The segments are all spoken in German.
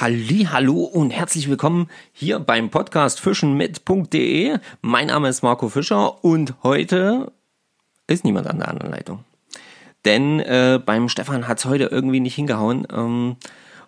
Halli, hallo und herzlich willkommen hier beim Podcast fischenmit.de. Mein Name ist Marco Fischer und heute ist niemand an der anderen Leitung. Denn äh, beim Stefan hat es heute irgendwie nicht hingehauen. Ähm,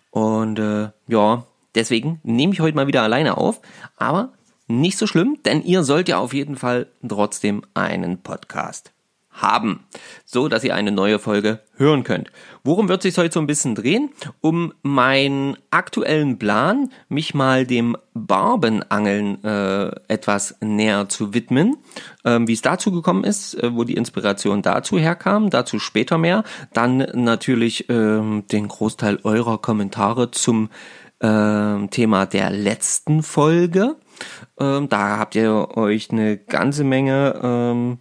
und äh, ja, deswegen nehme ich heute mal wieder alleine auf. Aber nicht so schlimm, denn ihr sollt ja auf jeden Fall trotzdem einen Podcast haben, so dass ihr eine neue Folge hören könnt. Worum wird sich heute so ein bisschen drehen? Um meinen aktuellen Plan, mich mal dem Barbenangeln äh, etwas näher zu widmen, ähm, wie es dazu gekommen ist, äh, wo die Inspiration dazu herkam, dazu später mehr. Dann natürlich ähm, den Großteil eurer Kommentare zum äh, Thema der letzten Folge. Ähm, da habt ihr euch eine ganze Menge ähm,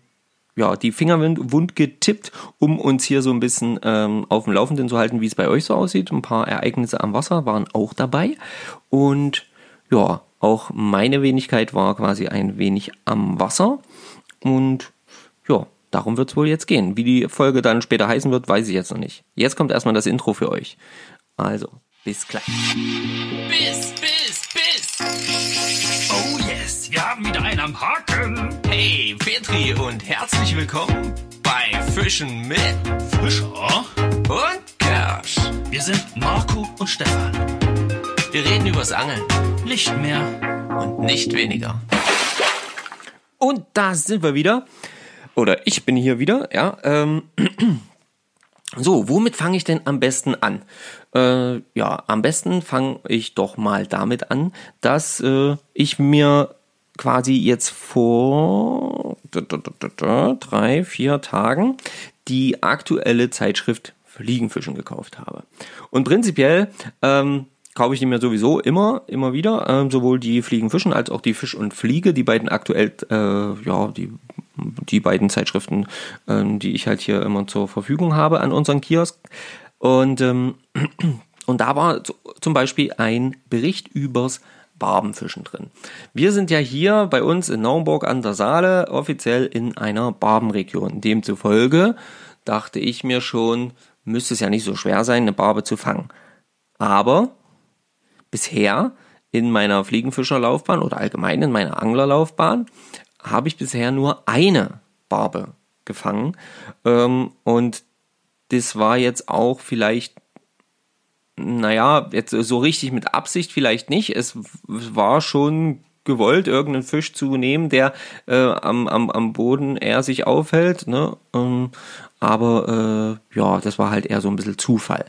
ja, die Finger wund getippt, um uns hier so ein bisschen ähm, auf dem Laufenden zu halten, wie es bei euch so aussieht. Ein paar Ereignisse am Wasser waren auch dabei. Und ja, auch meine Wenigkeit war quasi ein wenig am Wasser. Und ja, darum wird es wohl jetzt gehen. Wie die Folge dann später heißen wird, weiß ich jetzt noch nicht. Jetzt kommt erstmal das Intro für euch. Also, bis gleich. Bis, bis, bis. Oh yes, wir haben wieder einen am Haken. Und herzlich willkommen bei Fischen mit Fischer und Kersch. Wir sind Marco und Stefan. Wir reden übers Angeln Nicht mehr. und nicht weniger. Und da sind wir wieder. Oder ich bin hier wieder, ja. Ähm, so, womit fange ich denn am besten an? Äh, ja, am besten fange ich doch mal damit an, dass äh, ich mir quasi jetzt vor drei, vier Tagen die aktuelle Zeitschrift Fliegenfischen gekauft habe. Und prinzipiell ähm, kaufe ich die mir sowieso immer, immer wieder, ähm, sowohl die Fliegenfischen als auch die Fisch und Fliege, die beiden aktuell, äh, ja, die, die beiden Zeitschriften, ähm, die ich halt hier immer zur Verfügung habe an unseren Kiosk. Und, ähm, und da war zum Beispiel ein Bericht übers Barbenfischen drin. Wir sind ja hier bei uns in Naumburg an der Saale offiziell in einer Barbenregion. Demzufolge dachte ich mir schon, müsste es ja nicht so schwer sein, eine Barbe zu fangen. Aber bisher in meiner Fliegenfischerlaufbahn oder allgemein in meiner Anglerlaufbahn habe ich bisher nur eine Barbe gefangen. Ähm, und das war jetzt auch vielleicht naja, jetzt so richtig mit Absicht vielleicht nicht. Es war schon gewollt, irgendeinen Fisch zu nehmen, der äh, am, am, am Boden eher sich aufhält. Ne? Ähm, aber äh, ja, das war halt eher so ein bisschen Zufall.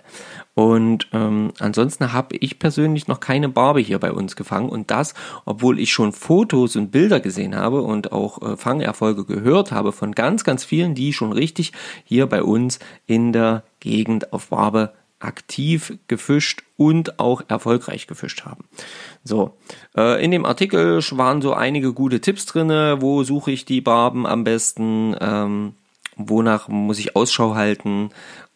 Und ähm, ansonsten habe ich persönlich noch keine Barbe hier bei uns gefangen. Und das, obwohl ich schon Fotos und Bilder gesehen habe und auch äh, Fangerfolge gehört habe von ganz, ganz vielen, die schon richtig hier bei uns in der Gegend auf Barbe aktiv gefischt und auch erfolgreich gefischt haben. So, äh, in dem Artikel waren so einige gute Tipps drinne. Wo suche ich die Barben am besten? Ähm, wonach muss ich Ausschau halten?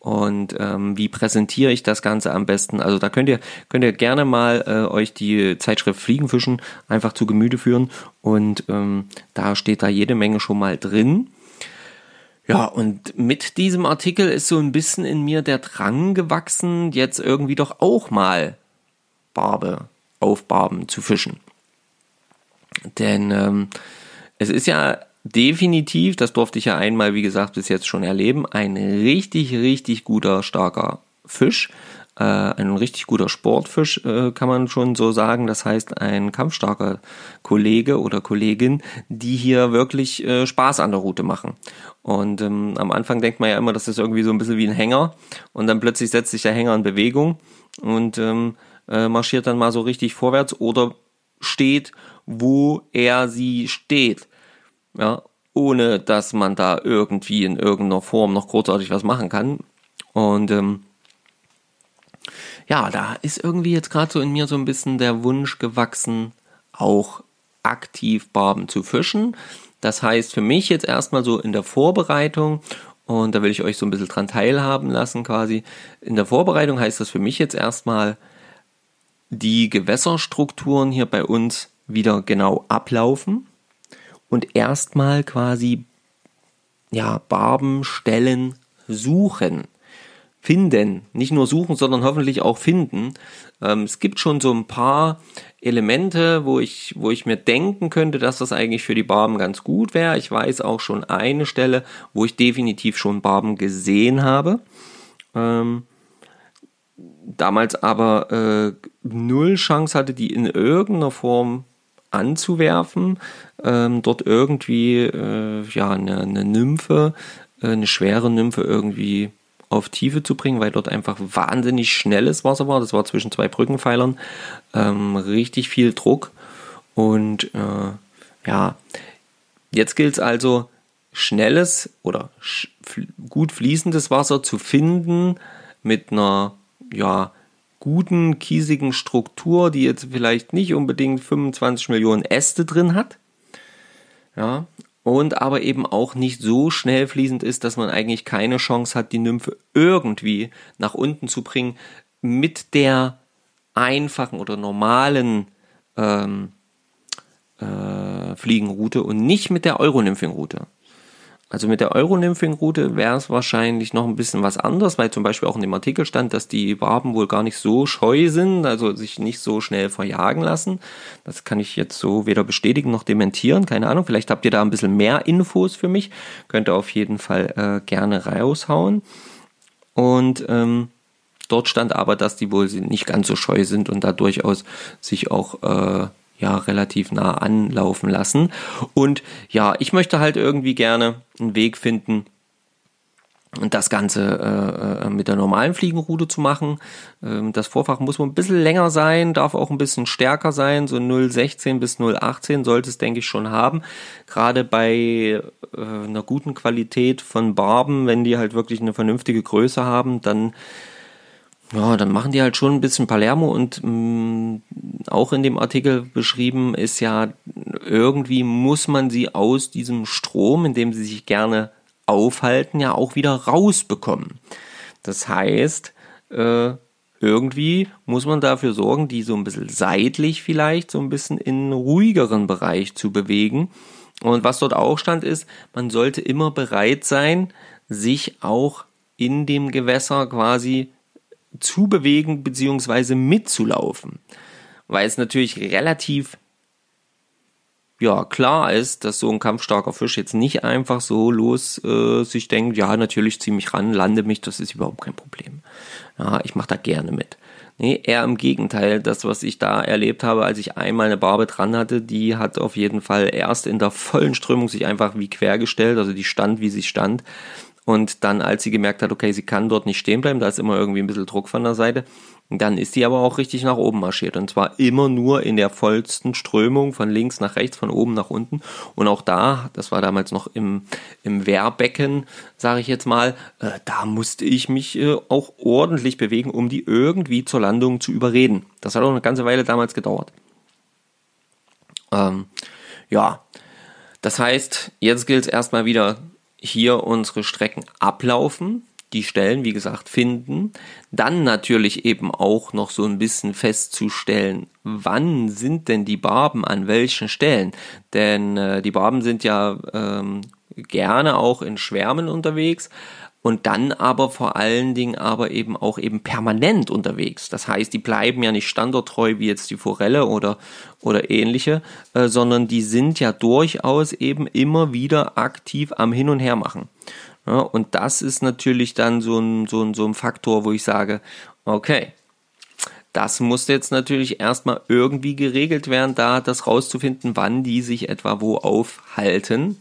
Und ähm, wie präsentiere ich das Ganze am besten? Also da könnt ihr könnt ihr gerne mal äh, euch die Zeitschrift Fliegenfischen einfach zu Gemüte führen und ähm, da steht da jede Menge schon mal drin. Ja, und mit diesem Artikel ist so ein bisschen in mir der Drang gewachsen, jetzt irgendwie doch auch mal Barbe auf Barben zu fischen. Denn ähm, es ist ja definitiv, das durfte ich ja einmal, wie gesagt, bis jetzt schon erleben, ein richtig, richtig guter, starker Fisch. Äh, ein richtig guter Sportfisch, äh, kann man schon so sagen. Das heißt, ein kampfstarker Kollege oder Kollegin, die hier wirklich äh, Spaß an der Route machen. Und ähm, am Anfang denkt man ja immer, das ist irgendwie so ein bisschen wie ein Hänger. Und dann plötzlich setzt sich der Hänger in Bewegung und ähm, äh, marschiert dann mal so richtig vorwärts oder steht, wo er sie steht. Ja, ohne dass man da irgendwie in irgendeiner Form noch großartig was machen kann. Und ähm, ja, da ist irgendwie jetzt gerade so in mir so ein bisschen der Wunsch gewachsen, auch aktiv Barben zu fischen. Das heißt für mich jetzt erstmal so in der Vorbereitung, und da will ich euch so ein bisschen dran teilhaben lassen quasi, in der Vorbereitung heißt das für mich jetzt erstmal, die Gewässerstrukturen hier bei uns wieder genau ablaufen und erstmal quasi ja Barbenstellen suchen finden. Nicht nur suchen, sondern hoffentlich auch finden. Ähm, es gibt schon so ein paar Elemente, wo ich, wo ich mir denken könnte, dass das eigentlich für die Barben ganz gut wäre. Ich weiß auch schon eine Stelle, wo ich definitiv schon Barben gesehen habe. Ähm, damals aber äh, null Chance hatte, die in irgendeiner Form anzuwerfen, ähm, dort irgendwie äh, ja eine, eine Nymphe, äh, eine schwere Nymphe irgendwie auf Tiefe zu bringen, weil dort einfach wahnsinnig schnelles Wasser war. Das war zwischen zwei Brückenpfeilern. Ähm, richtig viel Druck. Und äh, ja, jetzt gilt es also, schnelles oder sch gut fließendes Wasser zu finden mit einer ja, guten, kiesigen Struktur, die jetzt vielleicht nicht unbedingt 25 Millionen Äste drin hat. Ja, und aber eben auch nicht so schnell fließend ist, dass man eigentlich keine Chance hat, die Nymphe irgendwie nach unten zu bringen mit der einfachen oder normalen ähm, äh, Fliegenroute und nicht mit der Euronymphing-Route. Also mit der Euronymphing-Route wäre es wahrscheinlich noch ein bisschen was anderes, weil zum Beispiel auch in dem Artikel stand, dass die Barben wohl gar nicht so scheu sind, also sich nicht so schnell verjagen lassen. Das kann ich jetzt so weder bestätigen noch dementieren, keine Ahnung. Vielleicht habt ihr da ein bisschen mehr Infos für mich. Könnt ihr auf jeden Fall äh, gerne raushauen. Und ähm, dort stand aber, dass die wohl nicht ganz so scheu sind und da durchaus sich auch äh, ja relativ nah anlaufen lassen. Und ja, ich möchte halt irgendwie gerne einen Weg finden, das Ganze äh, äh mit der normalen Fliegenrute zu machen. Ähm, das Vorfach muss ein bisschen länger sein, darf auch ein bisschen stärker sein. So 0,16 bis 0,18 sollte es, denke ich, schon haben. Gerade bei äh, einer guten Qualität von Barben, wenn die halt wirklich eine vernünftige Größe haben, dann ja, dann machen die halt schon ein bisschen Palermo und mh, mm, auch in dem Artikel beschrieben ist ja, irgendwie muss man sie aus diesem Strom, in dem sie sich gerne aufhalten, ja auch wieder rausbekommen. Das heißt, äh, irgendwie muss man dafür sorgen, die so ein bisschen seitlich vielleicht so ein bisschen in ruhigeren Bereich zu bewegen. Und was dort auch stand ist, man sollte immer bereit sein, sich auch in dem Gewässer quasi zu bewegen bzw. mitzulaufen. Weil es natürlich relativ ja, klar ist, dass so ein kampfstarker Fisch jetzt nicht einfach so los äh, sich denkt, ja, natürlich zieh mich ran, lande mich, das ist überhaupt kein Problem. Ja, ich mache da gerne mit. Nee, eher im Gegenteil, das, was ich da erlebt habe, als ich einmal eine Barbe dran hatte, die hat auf jeden Fall erst in der vollen Strömung sich einfach wie quergestellt, also die stand, wie sie stand. Und dann, als sie gemerkt hat, okay, sie kann dort nicht stehen bleiben, da ist immer irgendwie ein bisschen Druck von der Seite, dann ist sie aber auch richtig nach oben marschiert. Und zwar immer nur in der vollsten Strömung von links nach rechts, von oben nach unten. Und auch da, das war damals noch im, im Wehrbecken, sage ich jetzt mal, äh, da musste ich mich äh, auch ordentlich bewegen, um die irgendwie zur Landung zu überreden. Das hat auch eine ganze Weile damals gedauert. Ähm, ja, das heißt, jetzt gilt es erstmal wieder hier unsere Strecken ablaufen, die Stellen, wie gesagt, finden, dann natürlich eben auch noch so ein bisschen festzustellen, wann sind denn die Barben an welchen Stellen? Denn äh, die Barben sind ja ähm, gerne auch in Schwärmen unterwegs, und dann aber vor allen Dingen aber eben auch eben permanent unterwegs. Das heißt, die bleiben ja nicht standorttreu wie jetzt die Forelle oder, oder ähnliche, äh, sondern die sind ja durchaus eben immer wieder aktiv am Hin und Her machen. Ja, und das ist natürlich dann so ein, so, ein, so ein Faktor, wo ich sage, okay, das muss jetzt natürlich erstmal irgendwie geregelt werden, da das rauszufinden, wann die sich etwa wo aufhalten.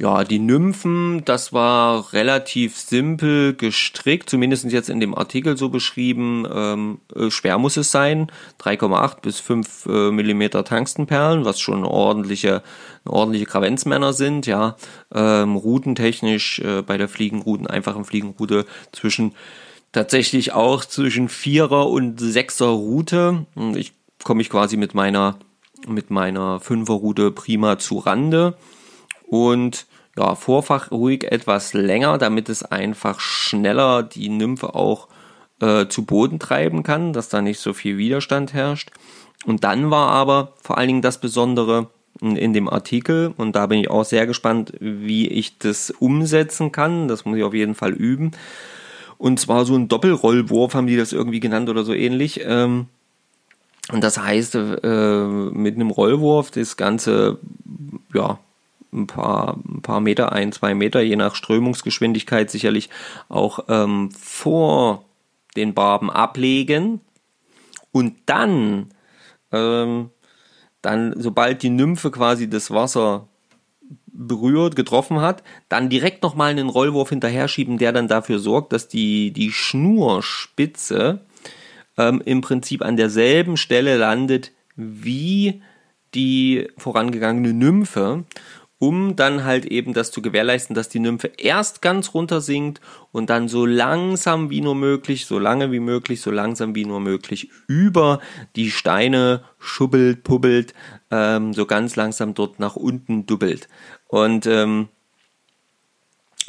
Ja, die Nymphen, das war relativ simpel gestrickt, zumindest jetzt in dem Artikel so beschrieben. Ähm, äh, schwer muss es sein, 3,8 bis 5 äh, Millimeter Tungstenperlen, was schon ordentliche, ordentliche Kravenzmänner sind. Ja, ähm, routentechnisch äh, bei der Fliegenruten, einfachen Fliegenrute zwischen tatsächlich auch zwischen Vierer und Sechser Route. Ich komme ich quasi mit meiner mit meiner Fünferroute prima zu Rande und ja, Vorfach ruhig etwas länger, damit es einfach schneller die Nymphe auch äh, zu Boden treiben kann, dass da nicht so viel Widerstand herrscht. Und dann war aber vor allen Dingen das Besondere in, in dem Artikel, und da bin ich auch sehr gespannt, wie ich das umsetzen kann. Das muss ich auf jeden Fall üben. Und zwar so ein Doppelrollwurf haben die das irgendwie genannt oder so ähnlich. Ähm, und das heißt, äh, mit einem Rollwurf das Ganze, ja, ein paar, ein paar Meter, ein, zwei Meter, je nach Strömungsgeschwindigkeit sicherlich auch ähm, vor den Barben ablegen. Und dann, ähm, dann, sobald die Nymphe quasi das Wasser berührt, getroffen hat, dann direkt nochmal einen Rollwurf hinterher schieben, der dann dafür sorgt, dass die, die Schnurspitze ähm, im Prinzip an derselben Stelle landet wie die vorangegangene Nymphe um dann halt eben das zu gewährleisten, dass die Nymphe erst ganz runter sinkt und dann so langsam wie nur möglich, so lange wie möglich, so langsam wie nur möglich über die Steine schubbelt, pubbelt, ähm, so ganz langsam dort nach unten dubbelt. Und ähm,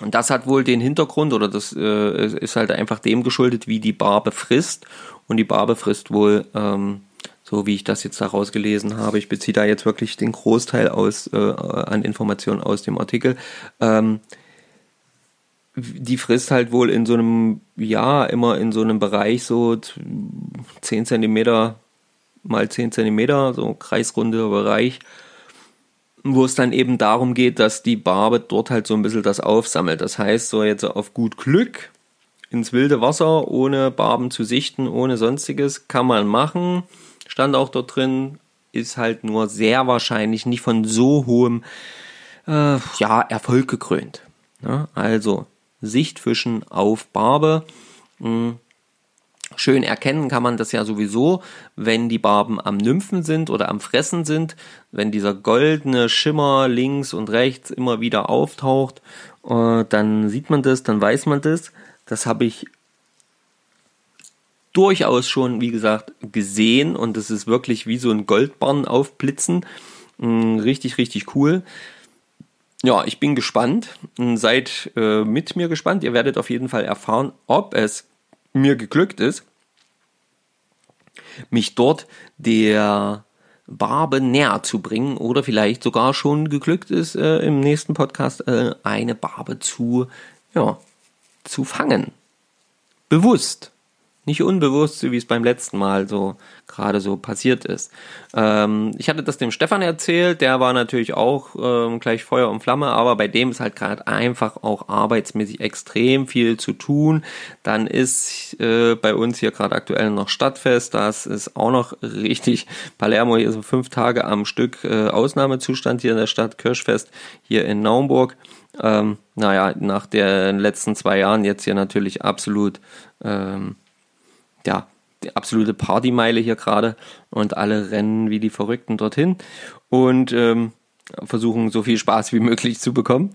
und das hat wohl den Hintergrund oder das äh, ist halt einfach dem geschuldet, wie die Barbe frisst. Und die Barbe frisst wohl ähm, so wie ich das jetzt daraus gelesen habe. Ich beziehe da jetzt wirklich den Großteil aus, äh, an Informationen aus dem Artikel. Ähm, die frisst halt wohl in so einem, ja, immer in so einem Bereich so 10 cm mal 10 cm, so kreisrunder Bereich, wo es dann eben darum geht, dass die Barbe dort halt so ein bisschen das aufsammelt. Das heißt, so jetzt auf gut Glück ins wilde Wasser, ohne Barben zu sichten, ohne sonstiges, kann man machen stand auch dort drin, ist halt nur sehr wahrscheinlich nicht von so hohem äh, ja, Erfolg gekrönt. Ja, also Sichtfischen auf Barbe. Mh, hm, schön erkennen kann man das ja sowieso, wenn die Barben am Nymphen sind oder am Fressen sind, wenn dieser goldene Schimmer links und rechts immer wieder auftaucht, äh, dann sieht man das, dann weiß man das. Das habe ich durchaus schon, wie gesagt, gesehen und es ist wirklich wie so ein Goldbarn aufblitzen. Mm, richtig, richtig cool. Ja, ich bin gespannt. Mm, seid äh, mit mir gespannt. Ihr werdet auf jeden Fall erfahren, ob es mir geglückt ist, mich dort der Barbe näher zu bringen oder vielleicht sogar schon geglückt ist, äh, im nächsten Podcast äh, eine Barbe zu, ja, zu fangen. Bewusst nicht unbewusst, so wie es beim letzten Mal so gerade so passiert ist. Ähm, ich hatte das dem Stefan erzählt, der war natürlich auch ähm, gleich Feuer und Flamme, aber bei dem ist halt gerade einfach auch arbeitsmäßig extrem viel zu tun. Dann ist äh, bei uns hier gerade aktuell noch Stadtfest, das ist auch noch richtig. Palermo hier so fünf Tage am Stück äh, Ausnahmezustand hier in der Stadt, Kirschfest hier in Naumburg. Ähm, naja, nach den letzten zwei Jahren jetzt hier natürlich absolut ähm, ja, die absolute Partymeile hier gerade und alle rennen wie die Verrückten dorthin und ähm, versuchen so viel Spaß wie möglich zu bekommen.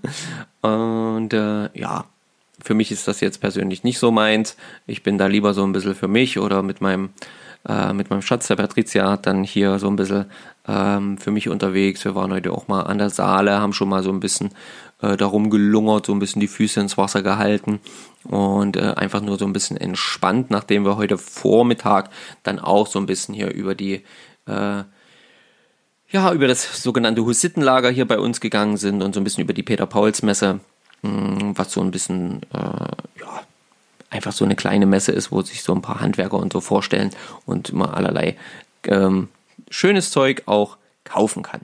Und äh, ja, für mich ist das jetzt persönlich nicht so meins. Ich bin da lieber so ein bisschen für mich oder mit meinem äh, mit meinem Schatz, der Patricia, dann hier so ein bisschen ähm, für mich unterwegs. Wir waren heute auch mal an der Saale, haben schon mal so ein bisschen äh, darum gelungert, so ein bisschen die Füße ins Wasser gehalten und äh, einfach nur so ein bisschen entspannt, nachdem wir heute Vormittag dann auch so ein bisschen hier über die äh, ja, über das sogenannte Hussittenlager hier bei uns gegangen sind und so ein bisschen über die Peter-Pauls-Messe, hm, was so ein bisschen, äh, ja, einfach so eine kleine Messe ist, wo sich so ein paar Handwerker und so vorstellen und immer allerlei ähm, schönes Zeug auch kaufen kann.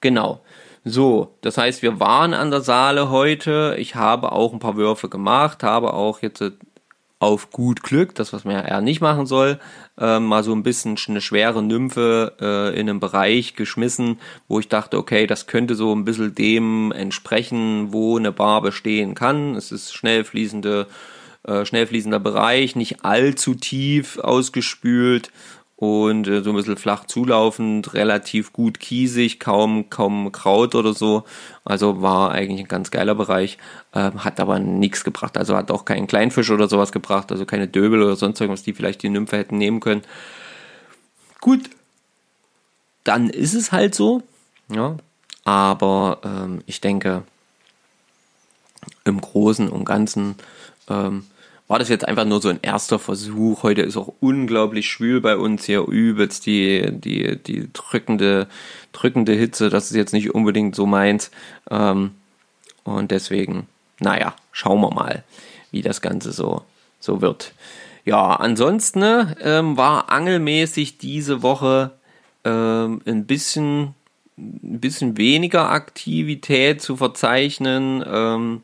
Genau. So, das heißt, wir waren an der Saale heute. Ich habe auch ein paar Würfe gemacht, habe auch jetzt äh, auf gut Glück, das was man ja eher nicht machen soll, äh, mal so ein bisschen eine schwere Nymphe äh, in einem Bereich geschmissen, wo ich dachte, okay, das könnte so ein bisschen dem entsprechen, wo eine Barbe stehen kann. Es ist schnell fließende, äh, schnell fließender Bereich, nicht allzu tief ausgespült und äh, so ein bisschen flach zulaufend, relativ gut kiesig, kaum, kaum Kraut oder so. Also war eigentlich ein ganz geiler Bereich, äh, hat aber nichts gebracht. Also hat auch keinen Kleinfisch oder sowas gebracht, also keine Döbel oder sonst irgendwas, die vielleicht die Nymphe hätten nehmen können. Gut, dann ist es halt so, ja. Aber ähm, ich denke, im Großen und Ganzen ähm, war das jetzt einfach nur so ein erster Versuch. Heute ist auch unglaublich schwül bei uns hier übelst die, die, die drückende, drückende Hitze. Das ist jetzt nicht unbedingt so meins. Ähm, und deswegen, naja, schauen wir mal, wie das Ganze so, so wird. Ja, ansonsten ne, ähm, war angelmäßig diese Woche ähm, ein bisschen ein bisschen weniger Aktivität zu verzeichnen. Ähm,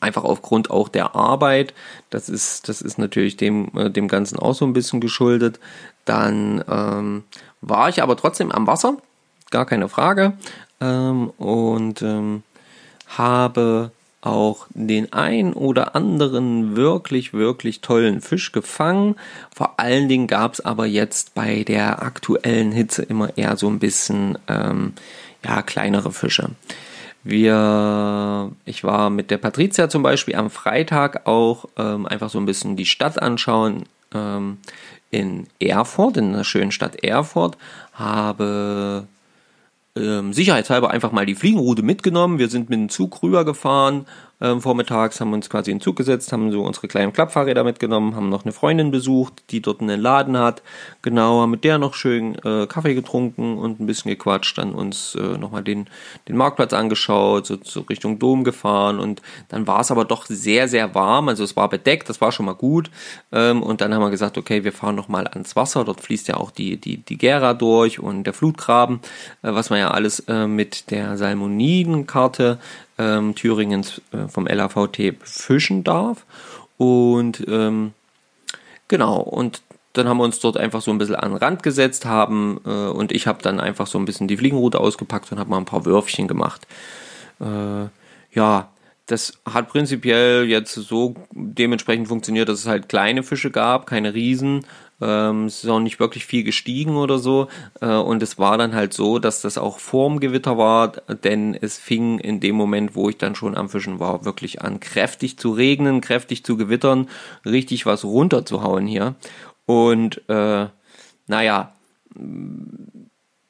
einfach aufgrund auch der Arbeit. Das ist, das ist natürlich dem, äh, dem Ganzen auch so ein bisschen geschuldet. Dann ähm, war ich aber trotzdem am Wasser, gar keine Frage. Ähm, und ähm, habe auch den ein oder anderen wirklich, wirklich tollen Fisch gefangen. Vor allen Dingen gab es aber jetzt bei der aktuellen Hitze immer eher so ein bisschen ähm, ja, kleinere Fische. Wir, ich war mit der Patricia zum Beispiel am Freitag auch ähm, einfach so ein bisschen die Stadt anschauen ähm, in Erfurt, in der schönen Stadt Erfurt, habe ähm, sicherheitshalber einfach mal die Fliegenroute mitgenommen. Wir sind mit dem Zug rübergefahren ähm, vormittags, haben uns quasi in den Zug gesetzt, haben so unsere kleinen Klappfahrräder mitgenommen, haben noch eine Freundin besucht, die dort einen Laden hat. Genau, haben mit der noch schön äh, Kaffee getrunken und ein bisschen gequatscht, dann uns äh, nochmal den, den Marktplatz angeschaut, so, so Richtung Dom gefahren und dann war es aber doch sehr, sehr warm, also es war bedeckt, das war schon mal gut. Ähm, und dann haben wir gesagt, okay, wir fahren nochmal ans Wasser, dort fließt ja auch die, die, die Gera durch und der Flutgraben, äh, was man ja alles äh, mit der Salmonidenkarte ähm, Thüringens äh, vom LAVT fischen darf. Und ähm, genau, und dann haben wir uns dort einfach so ein bisschen an den Rand gesetzt haben äh, und ich habe dann einfach so ein bisschen die Fliegenroute ausgepackt und habe mal ein paar Würfchen gemacht. Äh, ja, das hat prinzipiell jetzt so dementsprechend funktioniert, dass es halt kleine Fische gab, keine Riesen. Ähm, es ist auch nicht wirklich viel gestiegen oder so. Äh, und es war dann halt so, dass das auch vorm Gewitter war, denn es fing in dem Moment, wo ich dann schon am Fischen war, wirklich an, kräftig zu regnen, kräftig zu gewittern, richtig was runterzuhauen hier. Und äh, naja,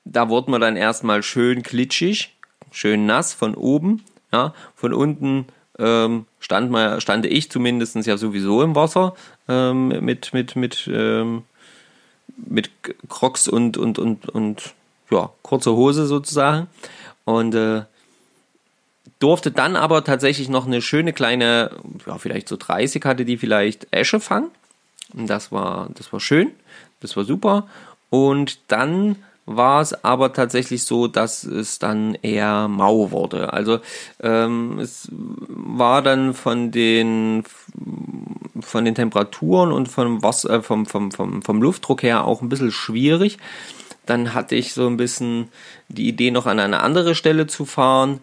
da wurde man dann erstmal schön klitschig, schön nass von oben. Ja, von unten ähm, stand, mal, stand ich zumindest ja sowieso im Wasser ähm, mit, mit, mit, ähm, mit Crocs und, und, und, und ja, kurze Hose sozusagen. Und äh, durfte dann aber tatsächlich noch eine schöne kleine, ja, vielleicht so 30 hatte die vielleicht Esche fangen. Das war, das war schön, das war super. Und dann war es aber tatsächlich so, dass es dann eher mau wurde. Also ähm, es war dann von den von den Temperaturen und vom, Wasser, äh, vom, vom, vom, vom Luftdruck her auch ein bisschen schwierig. Dann hatte ich so ein bisschen die Idee, noch an eine andere Stelle zu fahren.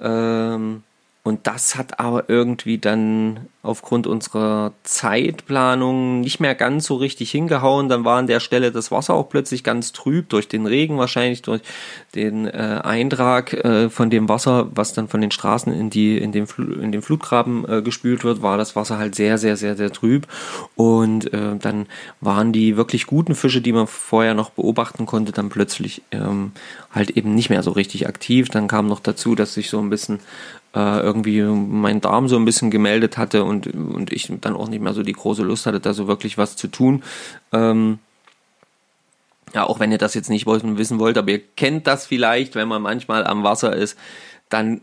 Ähm, und das hat aber irgendwie dann aufgrund unserer Zeitplanung nicht mehr ganz so richtig hingehauen. Dann war an der Stelle das Wasser auch plötzlich ganz trüb durch den Regen, wahrscheinlich durch den äh, Eintrag äh, von dem Wasser, was dann von den Straßen in die in den, Fl in den Flutgraben äh, gespült wird, war das Wasser halt sehr sehr sehr sehr trüb. Und äh, dann waren die wirklich guten Fische, die man vorher noch beobachten konnte, dann plötzlich ähm, halt eben nicht mehr so richtig aktiv. Dann kam noch dazu, dass sich so ein bisschen äh, irgendwie mein Darm so ein bisschen gemeldet hatte und, und ich dann auch nicht mehr so die große Lust hatte, da so wirklich was zu tun. Ähm, ja, auch wenn ihr das jetzt nicht wissen wollt, aber ihr kennt das vielleicht, wenn man manchmal am Wasser ist, dann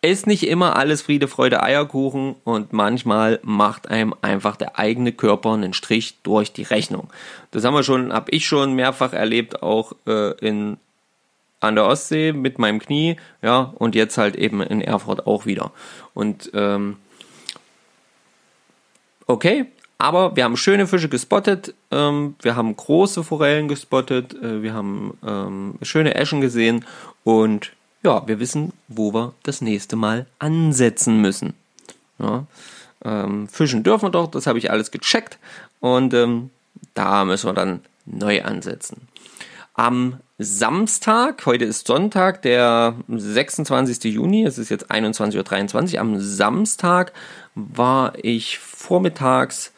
ist nicht immer alles Friede, Freude, Eierkuchen und manchmal macht einem einfach der eigene Körper einen Strich durch die Rechnung. Das haben wir schon, habe ich schon mehrfach erlebt, auch äh, in an der Ostsee mit meinem Knie, ja, und jetzt halt eben in Erfurt auch wieder. Und ähm, okay, aber wir haben schöne Fische gespottet, ähm, wir haben große Forellen gespottet, äh, wir haben ähm, schöne Eschen gesehen und ja, wir wissen, wo wir das nächste Mal ansetzen müssen. Ja, ähm, Fischen dürfen wir doch, das habe ich alles gecheckt und ähm, da müssen wir dann neu ansetzen. Am Samstag, heute ist Sonntag, der 26. Juni, es ist jetzt 21.23 Uhr, am Samstag war ich vormittags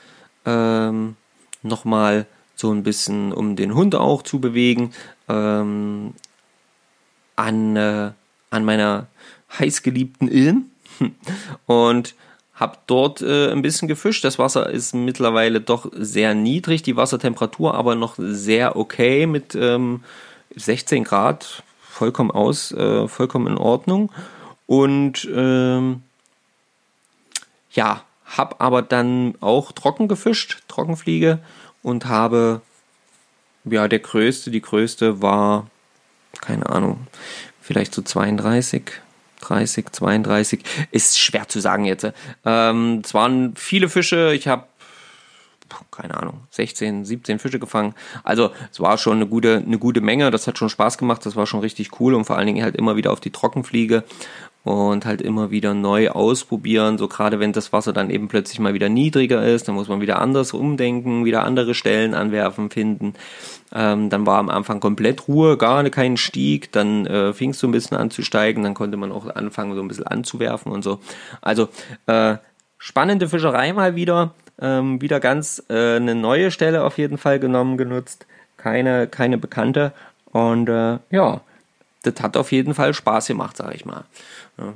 ähm, nochmal so ein bisschen, um den Hund auch zu bewegen, ähm, an, äh, an meiner heißgeliebten Ilm und habe dort äh, ein bisschen gefischt. Das Wasser ist mittlerweile doch sehr niedrig, die Wassertemperatur aber noch sehr okay mit ähm, 16 Grad, vollkommen aus, äh, vollkommen in Ordnung. Und ähm, ja, habe aber dann auch trocken gefischt, Trockenfliege und habe, ja, der größte, die größte war, keine Ahnung, vielleicht so 32, 30, 32, ist schwer zu sagen jetzt. Ähm, es waren viele Fische, ich habe keine Ahnung, 16, 17 Fische gefangen. Also es war schon eine gute, eine gute Menge, das hat schon Spaß gemacht, das war schon richtig cool und vor allen Dingen halt immer wieder auf die Trockenfliege und halt immer wieder neu ausprobieren. So gerade wenn das Wasser dann eben plötzlich mal wieder niedriger ist, dann muss man wieder anders umdenken, wieder andere Stellen anwerfen, finden. Ähm, dann war am Anfang komplett Ruhe, gar kein Stieg. Dann äh, fing es so ein bisschen an zu steigen. Dann konnte man auch anfangen, so ein bisschen anzuwerfen und so. Also äh, spannende Fischerei mal wieder. Ähm, wieder ganz äh, eine neue Stelle auf jeden Fall genommen, genutzt. Keine, keine bekannte. Und äh, ja, das hat auf jeden Fall Spaß gemacht, sag ich mal. Ja.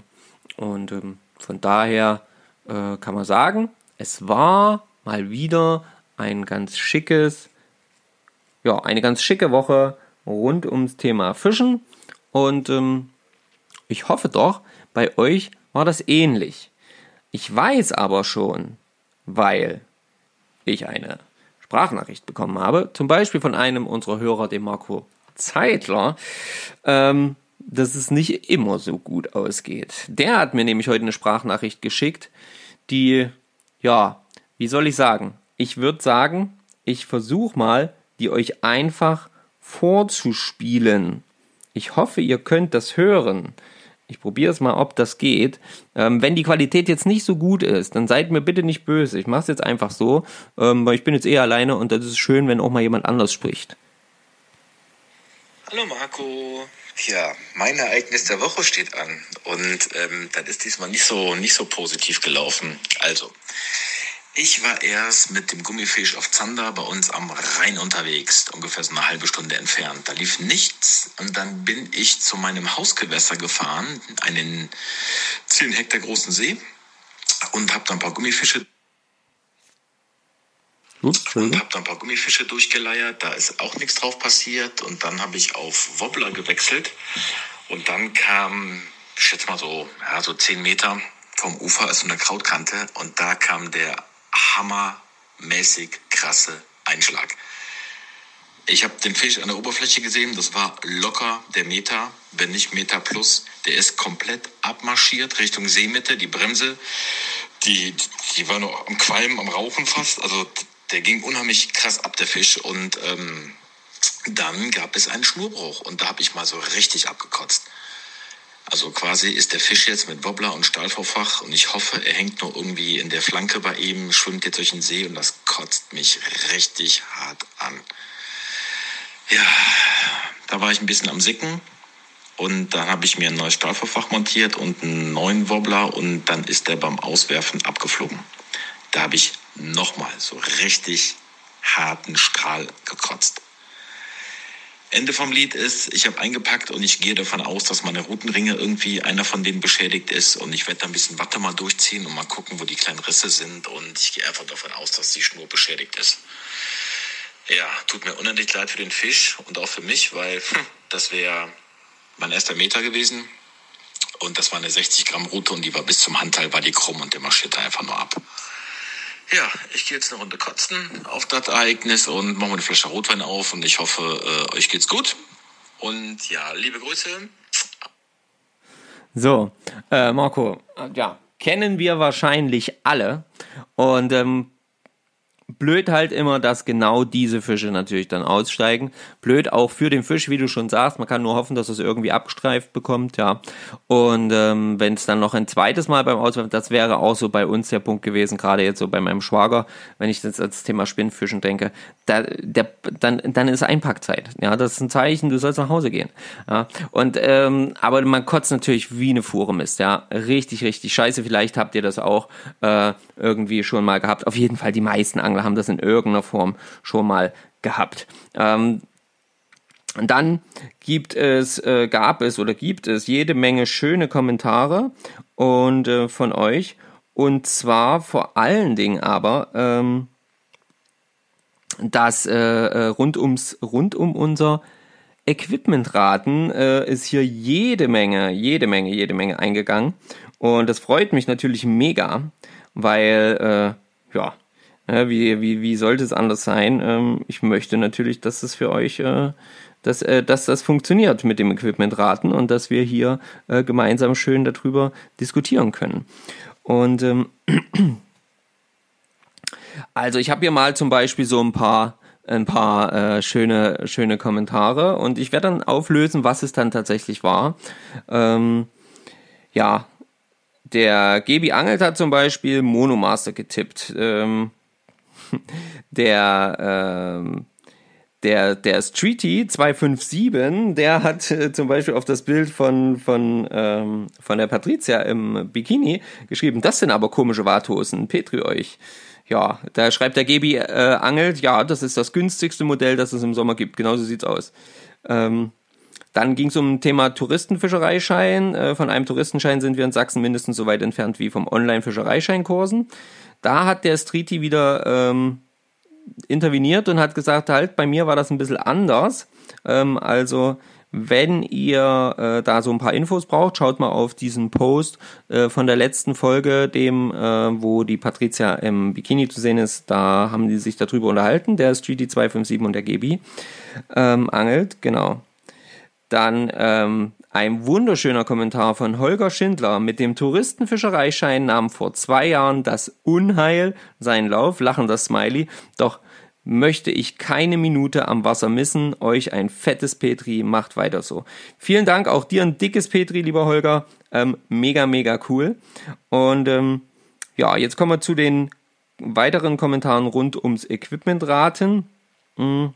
Und ähm, von daher äh, kann man sagen, es war mal wieder ein ganz schickes, ja, eine ganz schicke Woche rund ums Thema Fischen. Und ähm, ich hoffe doch, bei euch war das ähnlich. Ich weiß aber schon, weil ich eine Sprachnachricht bekommen habe, zum Beispiel von einem unserer Hörer, dem Marco Zeitler, ähm, dass es nicht immer so gut ausgeht. Der hat mir nämlich heute eine Sprachnachricht geschickt, die, ja, wie soll ich sagen? Ich würde sagen, ich versuche mal, die euch einfach vorzuspielen. Ich hoffe, ihr könnt das hören. Ich probiere es mal, ob das geht. Ähm, wenn die Qualität jetzt nicht so gut ist, dann seid mir bitte nicht böse. Ich mache es jetzt einfach so, ähm, weil ich bin jetzt eh alleine und das ist schön, wenn auch mal jemand anders spricht. Hallo Marco. Ja, mein Ereignis der Woche steht an und ähm, das ist diesmal nicht so nicht so positiv gelaufen. Also, ich war erst mit dem Gummifisch auf Zander bei uns am Rhein unterwegs, ungefähr so eine halbe Stunde entfernt. Da lief nichts und dann bin ich zu meinem Hausgewässer gefahren, einen 10 Hektar großen See und habe da ein paar Gummifische und habe da ein paar Gummifische durchgeleiert. Da ist auch nichts drauf passiert und dann habe ich auf Wobbler gewechselt und dann kam, ich schätze mal so, ja, so 10 Meter vom Ufer ist so eine Krautkante und da kam der hammermäßig krasse Einschlag. Ich habe den Fisch an der Oberfläche gesehen, das war locker der Meter, wenn nicht Meter plus. Der ist komplett abmarschiert Richtung Seemitte. Die Bremse, die, die war noch am Qualmen, am Rauchen fast. Also der ging unheimlich krass ab, der Fisch. Und ähm, dann gab es einen Schnurbruch und da habe ich mal so richtig abgekotzt. Also quasi ist der Fisch jetzt mit Wobbler und Stahlvorfach und ich hoffe, er hängt nur irgendwie in der Flanke bei ihm, schwimmt jetzt durch den See und das kotzt mich richtig hart an. Ja, da war ich ein bisschen am Sicken und dann habe ich mir ein neues Stahlvorfach montiert und einen neuen Wobbler und dann ist der beim Auswerfen abgeflogen. Da habe ich nochmal so richtig harten Strahl gekotzt. Ende vom Lied ist, ich habe eingepackt und ich gehe davon aus, dass meine Routenringe irgendwie einer von denen beschädigt ist und ich werde da ein bisschen Watte mal durchziehen und mal gucken, wo die kleinen Risse sind und ich gehe einfach davon aus, dass die Schnur beschädigt ist. Ja, tut mir unendlich leid für den Fisch und auch für mich, weil hm, das wäre mein erster Meter gewesen und das war eine 60 Gramm Route und die war bis zum Handteil war die krumm und der marschierte einfach nur ab. Ja, ich gehe jetzt eine Runde kotzen auf das Ereignis und mache eine Flasche Rotwein auf und ich hoffe, äh, euch geht's gut. Und ja, liebe Grüße. So, äh, Marco, ja, kennen wir wahrscheinlich alle. Und ähm, blöd halt immer, dass genau diese Fische natürlich dann aussteigen. Blöd auch für den Fisch, wie du schon sagst. Man kann nur hoffen, dass es irgendwie abgestreift bekommt, ja. Und ähm, wenn es dann noch ein zweites Mal beim Auswerfen, das wäre auch so bei uns der Punkt gewesen, gerade jetzt so bei meinem Schwager, wenn ich jetzt als Thema Spinnfischen denke, da, der, dann, dann ist Einpackzeit. Ja, das ist ein Zeichen, du sollst nach Hause gehen. Ja. Und ähm, aber man kotzt natürlich wie eine Fuhre Mist, ja. Richtig, richtig scheiße. Vielleicht habt ihr das auch äh, irgendwie schon mal gehabt. Auf jeden Fall die meisten Angler haben das in irgendeiner Form schon mal gehabt. Ähm, dann gibt es, äh, gab es oder gibt es jede Menge schöne Kommentare und äh, von euch. Und zwar vor allen Dingen aber, ähm, dass äh, äh rund ums rund um unser Equipmentraten äh, ist hier jede Menge, jede Menge, jede Menge eingegangen. Und das freut mich natürlich mega. weil, äh, ja, äh, wie, wie, wie sollte es anders sein? Ähm, ich möchte natürlich, dass es für euch, äh, dass, äh, dass das funktioniert mit dem Equipmentraten und dass wir hier äh, gemeinsam schön darüber diskutieren können. Und ähm, also ich habe hier mal zum Beispiel so ein paar ein paar äh, schöne, schöne Kommentare und ich werde dann auflösen, was es dann tatsächlich war. Ähm, ja, der Gebi Angelt hat zum Beispiel Monomaster getippt. Ähm, der, ähm, der, der Streety 257, der hat äh, zum Beispiel auf das Bild von, von, ähm, von der Patricia im Bikini geschrieben, das sind aber komische Warthosen, Petri euch. Ja, da schreibt der Gebi äh, Angelt, ja, das ist das günstigste Modell, das es im Sommer gibt. Genauso sieht's aus. Ähm, dann ging es um Thema Touristenfischereischein. Äh, von einem Touristenschein sind wir in Sachsen mindestens so weit entfernt wie vom Online-Fischereischeinkursen. Da hat der Streety wieder ähm, interveniert und hat gesagt, halt, bei mir war das ein bisschen anders. Ähm, also wenn ihr äh, da so ein paar Infos braucht, schaut mal auf diesen Post äh, von der letzten Folge, dem, äh, wo die Patricia im Bikini zu sehen ist. Da haben die sich darüber unterhalten, der Streety 257 und der Gebi ähm, angelt, genau. Dann ähm, ein wunderschöner Kommentar von Holger Schindler. Mit dem Touristenfischereischein nahm vor zwei Jahren das Unheil seinen Lauf, lachender Smiley. Doch möchte ich keine Minute am Wasser missen. Euch ein fettes Petri, macht weiter so. Vielen Dank, auch dir ein dickes Petri, lieber Holger. Ähm, mega, mega cool. Und ähm, ja, jetzt kommen wir zu den weiteren Kommentaren rund ums Equipmentraten. Mhm.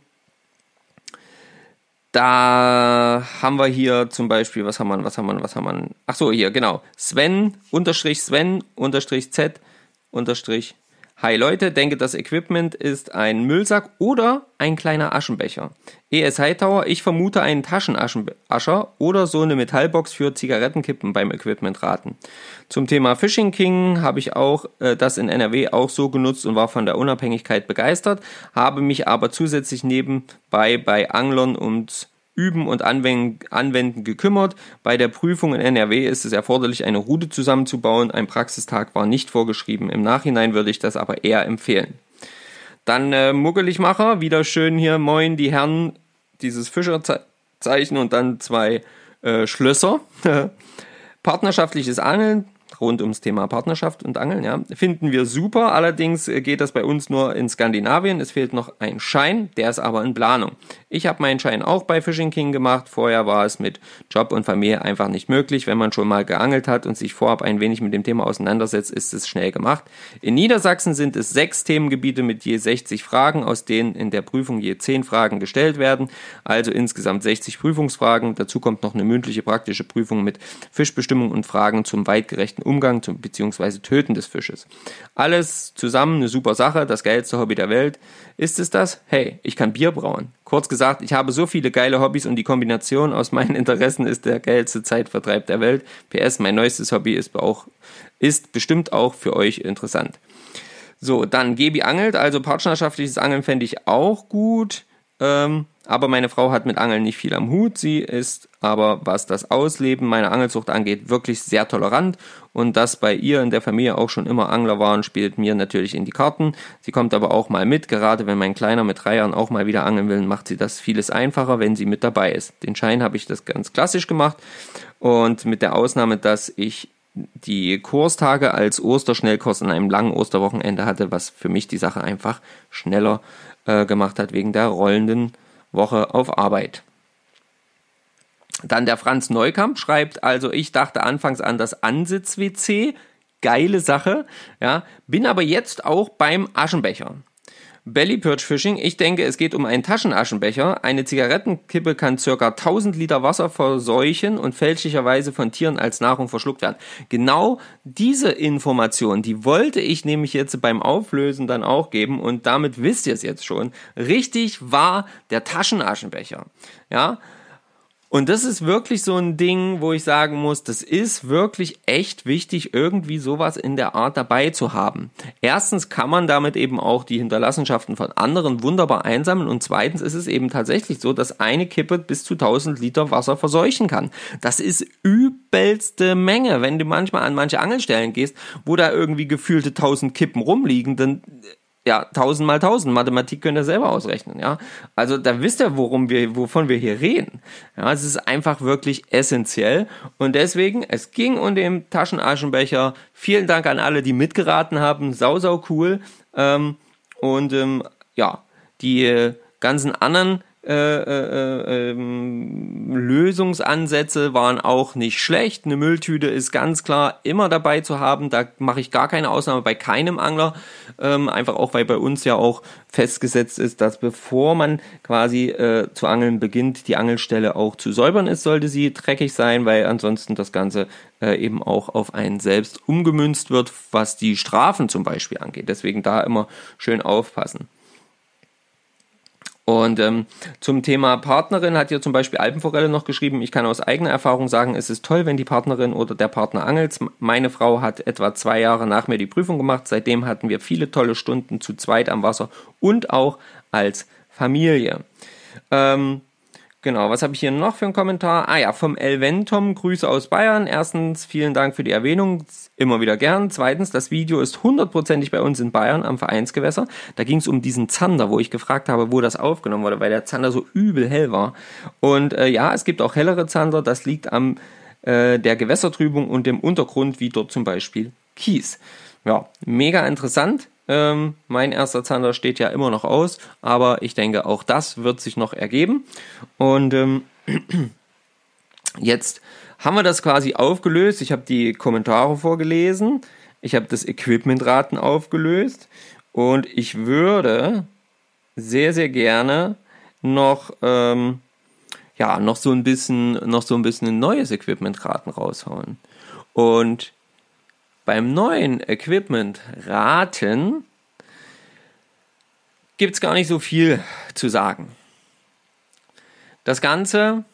Da haben wir hier zum Beispiel, was haben wir, was haben wir, was haben wir? Ach so, hier, genau. Sven, unterstrich Sven, unterstrich Z, unterstrich Hi Leute, denke das Equipment ist ein Müllsack oder ein kleiner Aschenbecher. ES Hightower, ich vermute einen Taschenascher oder so eine Metallbox für Zigarettenkippen beim Equipment raten. Zum Thema Fishing King habe ich auch äh, das in NRW auch so genutzt und war von der Unabhängigkeit begeistert, habe mich aber zusätzlich nebenbei bei Anglern und Üben und Anwenden gekümmert. Bei der Prüfung in NRW ist es erforderlich, eine Route zusammenzubauen. Ein Praxistag war nicht vorgeschrieben. Im Nachhinein würde ich das aber eher empfehlen. Dann äh, Muggeligmacher, wieder schön hier, moin, die Herren, dieses Fischerzeichen und dann zwei äh, Schlösser. Partnerschaftliches Angeln, rund ums Thema Partnerschaft und Angeln, ja, finden wir super. Allerdings geht das bei uns nur in Skandinavien. Es fehlt noch ein Schein, der ist aber in Planung. Ich habe meinen Schein auch bei Fishing King gemacht. Vorher war es mit Job und Familie einfach nicht möglich. Wenn man schon mal geangelt hat und sich vorab ein wenig mit dem Thema auseinandersetzt, ist es schnell gemacht. In Niedersachsen sind es sechs Themengebiete mit je 60 Fragen, aus denen in der Prüfung je 10 Fragen gestellt werden. Also insgesamt 60 Prüfungsfragen. Dazu kommt noch eine mündliche praktische Prüfung mit Fischbestimmung und Fragen zum weitgerechten Umgang bzw. Töten des Fisches. Alles zusammen eine super Sache, das geilste Hobby der Welt. Ist es das? Hey, ich kann Bier brauen. Kurz gesagt, ich habe so viele geile Hobbys und die Kombination aus meinen Interessen ist der geilste Zeitvertreib der Welt. PS, mein neuestes Hobby ist auch, ist bestimmt auch für euch interessant. So, dann Gebi angelt, also partnerschaftliches Angeln fände ich auch gut. Ähm, aber meine Frau hat mit Angeln nicht viel am Hut. Sie ist aber, was das Ausleben meiner Angelzucht angeht, wirklich sehr tolerant. Und dass bei ihr in der Familie auch schon immer Angler waren, spielt mir natürlich in die Karten. Sie kommt aber auch mal mit. Gerade wenn mein Kleiner mit drei Jahren auch mal wieder angeln will, macht sie das vieles einfacher, wenn sie mit dabei ist. Den Schein habe ich das ganz klassisch gemacht. Und mit der Ausnahme, dass ich die Kurstage als Osterschnellkurs an einem langen Osterwochenende hatte, was für mich die Sache einfach schneller äh, gemacht hat wegen der rollenden Woche auf Arbeit. Dann der Franz Neukamp schreibt, also ich dachte anfangs an das Ansitz-WC, geile Sache, ja, bin aber jetzt auch beim Aschenbecher. Belly Perch Fishing, ich denke, es geht um einen Taschenaschenbecher. Eine Zigarettenkippe kann ca. 1000 Liter Wasser verseuchen und fälschlicherweise von Tieren als Nahrung verschluckt werden. Genau diese Information, die wollte ich nämlich jetzt beim Auflösen dann auch geben und damit wisst ihr es jetzt schon. Richtig war der Taschenaschenbecher. Ja, Und das ist wirklich so ein Ding, wo ich sagen muss, das ist wirklich echt wichtig, irgendwie sowas in der Art dabei zu haben. Erstens kann man damit eben auch die Hinterlassenschaften von anderen wunderbar einsammeln und zweitens ist es eben tatsächlich so, dass eine Kippe bis zu 1000 Liter Wasser verseuchen kann. Das ist übelste Menge. Wenn du manchmal an manche Angelstellen gehst, wo da irgendwie gefühlte 1000 Kippen rumliegen, dann ja, 1000 mal 1000. Mathematik könnt ihr selber ausrechnen, ja. Also da wisst ihr, worum wir, wovon wir hier reden. Ja, es ist einfach wirklich essentiell. Und deswegen, es ging um den Taschenaschenbecher. Vielen Dank an alle, die mitgeraten haben. Sau, sau cool. Ähm, und ähm, ja, die äh, ganzen anderen äh, äh, ähm, Lösungsansätze waren auch nicht schlecht. Eine Mülltüte ist ganz klar immer dabei zu haben. Da mache ich gar keine Ausnahme bei keinem Angler. Ähm, einfach auch, weil bei uns ja auch festgesetzt ist, dass bevor man quasi äh, zu angeln beginnt, die Angelstelle auch zu säubern ist, sollte sie dreckig sein, weil ansonsten das Ganze äh, eben auch auf einen selbst umgemünzt wird, was die Strafen zum Beispiel angeht. Deswegen da immer schön aufpassen. Und ähm, zum Thema Partnerin hat hier zum Beispiel Alpenforelle noch geschrieben, ich kann aus eigener Erfahrung sagen, es ist toll, wenn die Partnerin oder der Partner angelt. Meine Frau hat etwa zwei Jahre nach mir die Prüfung gemacht. Seitdem hatten wir viele tolle Stunden zu zweit am Wasser und auch als Familie. Ähm, Genau, was habe ich hier noch für einen Kommentar? Ah ja, vom Elventom, Grüße aus Bayern. Erstens, vielen Dank für die Erwähnung, immer wieder gern. Zweitens, das Video ist hundertprozentig bei uns in Bayern am Vereinsgewässer. Da ging es um diesen Zander, wo ich gefragt habe, wo das aufgenommen wurde, weil der Zander so übel hell war. Und äh, ja, es gibt auch hellere Zander, das liegt am äh, der Gewässertrübung und dem Untergrund, wie dort zum Beispiel Kies. Ja, mega interessant. Ähm, mein erster Zander steht ja immer noch aus, aber ich denke, auch das wird sich noch ergeben. Und ähm, jetzt haben wir das quasi aufgelöst. Ich habe die Kommentare vorgelesen. Ich habe das Equipmentraten aufgelöst. Und ich würde sehr, sehr gerne noch, ähm, ja, noch so ein bisschen, noch so ein bisschen ein neues Equipmentraten raushauen. Und beim neuen Equipment raten gibt es gar nicht so viel zu sagen. Das Ganze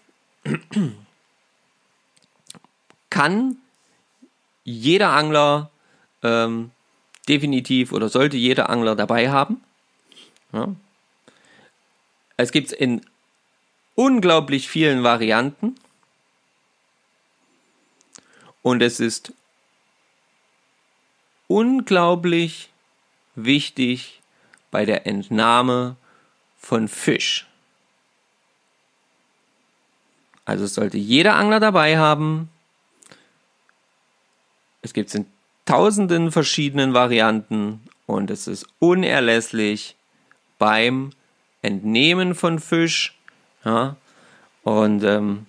kann jeder Angler ähm, definitiv oder sollte jeder Angler dabei haben. Ja. Es gibt es in unglaublich vielen Varianten und es ist unglaublich wichtig bei der Entnahme von Fisch. Also es sollte jeder Angler dabei haben. Es gibt es in tausenden verschiedenen Varianten und es ist unerlässlich beim Entnehmen von Fisch. Ja, und ähm,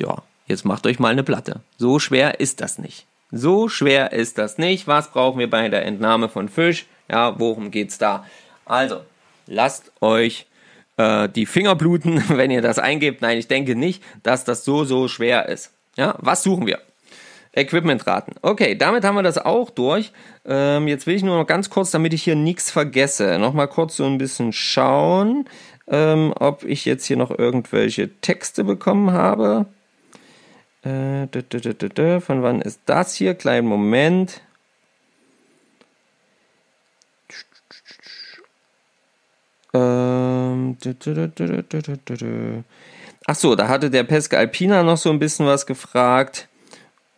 ja, jetzt macht euch mal eine Platte. So schwer ist das nicht. So schwer ist das nicht. Was brauchen wir bei der Entnahme von Fisch? Ja, worum geht's da? Also, lasst euch äh, die Finger bluten, wenn ihr das eingebt. Nein, ich denke nicht, dass das so, so schwer ist. Ja, was suchen wir? Equipmentraten. Okay, damit haben wir das auch durch. Ähm, jetzt will ich nur noch ganz kurz, damit ich hier nichts vergesse, nochmal kurz so ein bisschen schauen, ähm, ob ich jetzt hier noch irgendwelche Texte bekommen habe. Äh, von wann ist das hier? Kleinen Moment. Ähm, Ach so, da hatte der Pesca Alpina noch so ein bisschen was gefragt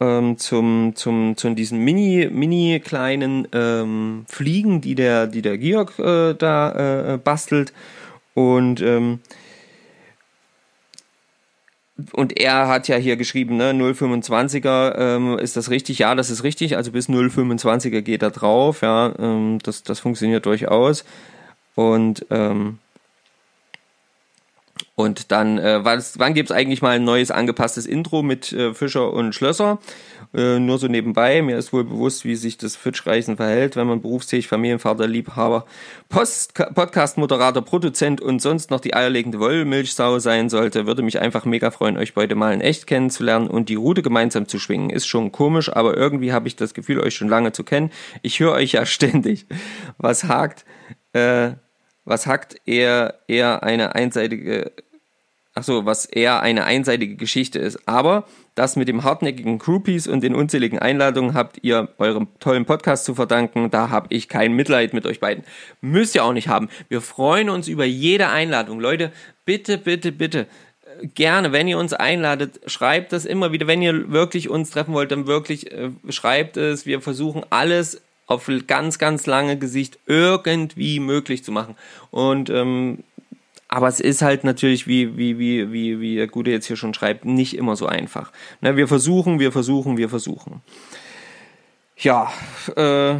ähm, zum, zum, zu diesen mini, mini kleinen ähm, Fliegen, die der, die der Georg äh, da äh, bastelt. Und ähm, und er hat ja hier geschrieben, ne, 0,25er, ähm, ist das richtig? Ja, das ist richtig. Also bis 0,25er geht er drauf. Ja, ähm, das, das funktioniert durchaus. Und ähm, und dann, äh, was, wann gibt's eigentlich mal ein neues angepasstes Intro mit äh, Fischer und Schlösser? Äh, nur so nebenbei. Mir ist wohl bewusst, wie sich das Fischreichen verhält, wenn man berufstätig, Familienvater, Liebhaber, Podcast-Moderator, Produzent und sonst noch die eierlegende Wollmilchsau sein sollte. Würde mich einfach mega freuen, euch beide mal in echt kennenzulernen und die Route gemeinsam zu schwingen. Ist schon komisch, aber irgendwie habe ich das Gefühl, euch schon lange zu kennen. Ich höre euch ja ständig. Was hakt? Äh, was hackt eher, eher eine einseitige ach so, was eher eine einseitige Geschichte ist. Aber das mit dem hartnäckigen Groupies und den unzähligen Einladungen habt ihr eurem tollen Podcast zu verdanken. Da habe ich kein Mitleid mit euch beiden. Müsst ihr auch nicht haben. Wir freuen uns über jede Einladung. Leute, bitte, bitte, bitte äh, gerne, wenn ihr uns einladet, schreibt das immer wieder. Wenn ihr wirklich uns treffen wollt, dann wirklich äh, schreibt es. Wir versuchen alles auf ganz, ganz lange Gesicht irgendwie möglich zu machen. Und ähm, aber es ist halt natürlich, wie, wie, wie, wie, wie der Gute jetzt hier schon schreibt, nicht immer so einfach. Ne, wir versuchen, wir versuchen, wir versuchen. Ja, äh,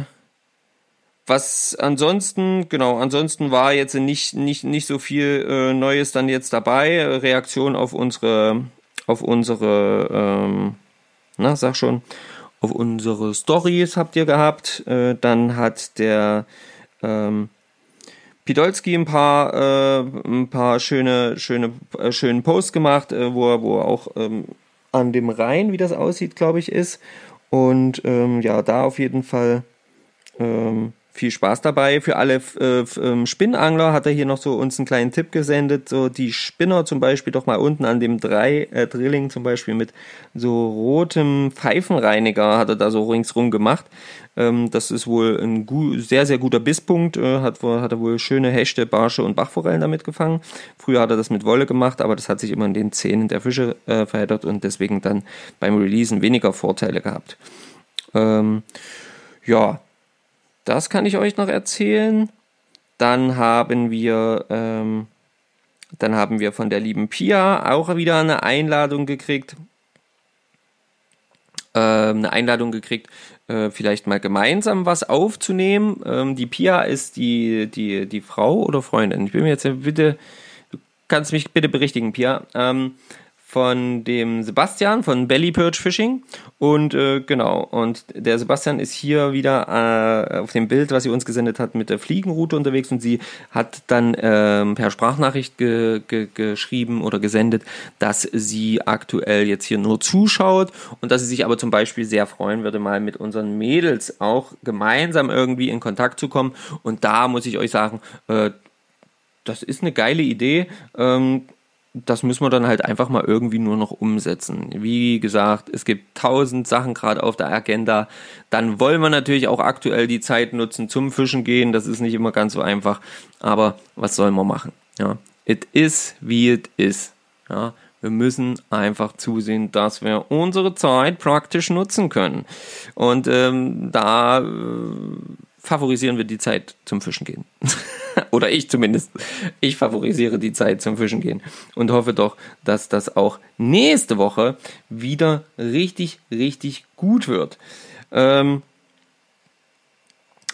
was ansonsten, genau, ansonsten war jetzt nicht, nicht, nicht so viel äh, Neues dann jetzt dabei. Reaktion auf unsere, auf unsere, ähm, na, sag schon, auf unsere Stories habt ihr gehabt. Äh, dann hat der, ähm, Pidolski ein paar, äh, ein paar schöne, schöne, äh, schönen Posts gemacht, äh, wo er, wo auch ähm, an dem Rhein, wie das aussieht, glaube ich, ist. Und ähm, ja, da auf jeden Fall ähm, viel Spaß dabei. Für alle äh, ähm, Spinnangler hat er hier noch so uns einen kleinen Tipp gesendet. So die Spinner zum Beispiel doch mal unten an dem drei äh, Drilling zum Beispiel mit so rotem Pfeifenreiniger hat er da so ringsrum gemacht. Ähm, das ist wohl ein sehr, sehr guter Bisspunkt. Äh, hat, hat er wohl schöne Hechte, Barsche und Bachforellen damit gefangen. Früher hat er das mit Wolle gemacht, aber das hat sich immer in den Zähnen der Fische äh, verheddert und deswegen dann beim Releasen weniger Vorteile gehabt. Ähm, ja, das kann ich euch noch erzählen. Dann haben wir, ähm, dann haben wir von der lieben Pia auch wieder eine Einladung gekriegt. Ähm, eine Einladung gekriegt, äh, vielleicht mal gemeinsam was aufzunehmen. Ähm, die Pia ist die, die, die Frau oder Freundin. Ich bin mir jetzt bitte, du kannst mich bitte berichtigen, Pia. Ähm, von dem Sebastian von Belly Perch Fishing. Und äh, genau, und der Sebastian ist hier wieder äh, auf dem Bild, was sie uns gesendet hat, mit der Fliegenroute unterwegs und sie hat dann äh, per Sprachnachricht ge ge geschrieben oder gesendet, dass sie aktuell jetzt hier nur zuschaut und dass sie sich aber zum Beispiel sehr freuen würde, mal mit unseren Mädels auch gemeinsam irgendwie in Kontakt zu kommen. Und da muss ich euch sagen, äh, das ist eine geile Idee. Ähm, das müssen wir dann halt einfach mal irgendwie nur noch umsetzen. Wie gesagt, es gibt tausend Sachen gerade auf der Agenda. Dann wollen wir natürlich auch aktuell die Zeit nutzen zum Fischen gehen. Das ist nicht immer ganz so einfach. Aber was sollen wir machen? Ja, it is wie it is. Ja, wir müssen einfach zusehen, dass wir unsere Zeit praktisch nutzen können. Und ähm, da äh, favorisieren wir die Zeit zum Fischen gehen. Oder ich zumindest. Ich favorisiere die Zeit zum Fischen gehen und hoffe doch, dass das auch nächste Woche wieder richtig, richtig gut wird. Ähm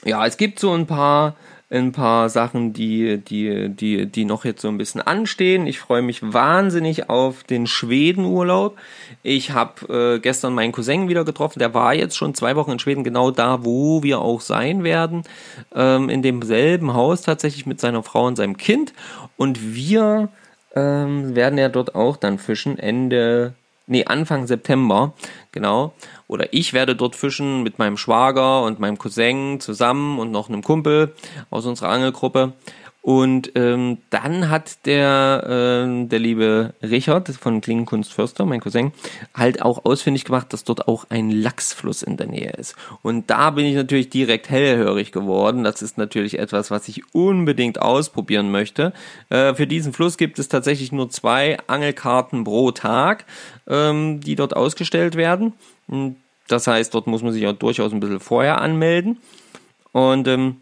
ja, es gibt so ein paar ein paar Sachen, die, die, die, die noch jetzt so ein bisschen anstehen. Ich freue mich wahnsinnig auf den Schwedenurlaub. Ich habe äh, gestern meinen Cousin wieder getroffen, der war jetzt schon zwei Wochen in Schweden, genau da, wo wir auch sein werden. Ähm, in demselben Haus tatsächlich mit seiner Frau und seinem Kind. Und wir ähm, werden ja dort auch dann fischen Ende, nee, Anfang September, genau oder ich werde dort fischen mit meinem Schwager und meinem Cousin zusammen und noch einem Kumpel aus unserer Angelgruppe. Und ähm, dann hat der, äh, der liebe Richard von Klingenkunst Förster, mein Cousin, halt auch ausfindig gemacht, dass dort auch ein Lachsfluss in der Nähe ist. Und da bin ich natürlich direkt hellhörig geworden. Das ist natürlich etwas, was ich unbedingt ausprobieren möchte. Äh, für diesen Fluss gibt es tatsächlich nur zwei Angelkarten pro Tag, ähm, die dort ausgestellt werden. Das heißt, dort muss man sich auch durchaus ein bisschen vorher anmelden. Und ähm,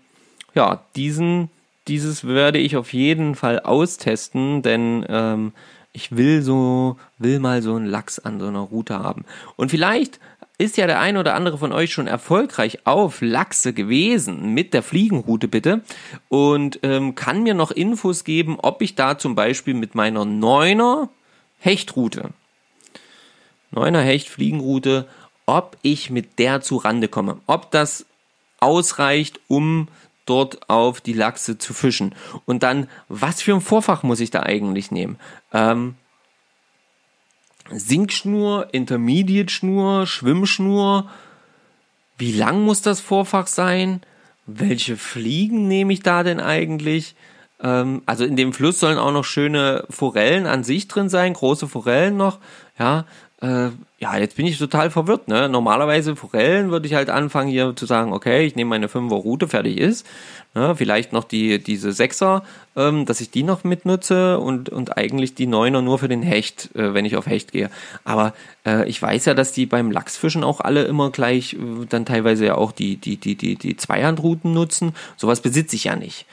ja, diesen, dieses werde ich auf jeden Fall austesten, denn ähm, ich will so, will mal so einen Lachs an so einer Route haben. Und vielleicht ist ja der ein oder andere von euch schon erfolgreich auf Lachse gewesen mit der Fliegenroute bitte und ähm, kann mir noch Infos geben, ob ich da zum Beispiel mit meiner Neuner Hechtroute, Neuner Hecht Fliegenroute ob ich mit der zu Rande komme. Ob das ausreicht, um dort auf die Lachse zu fischen. Und dann, was für ein Vorfach muss ich da eigentlich nehmen? Ähm, Sinkschnur, Intermediate-Schnur, Schwimmschnur. Wie lang muss das Vorfach sein? Welche Fliegen nehme ich da denn eigentlich? Ähm, also in dem Fluss sollen auch noch schöne Forellen an sich drin sein, große Forellen noch. Ja, äh, ja, jetzt bin ich total verwirrt. Ne? Normalerweise Forellen würde ich halt anfangen hier zu sagen, okay, ich nehme meine 5er Route, fertig ist. Ne? Vielleicht noch die diese Sechser, ähm, dass ich die noch mitnutze und und eigentlich die Neuner nur für den Hecht, äh, wenn ich auf Hecht gehe. Aber äh, ich weiß ja, dass die beim Lachsfischen auch alle immer gleich äh, dann teilweise ja auch die die die die die Zweihandrouten nutzen. Sowas besitze ich ja nicht.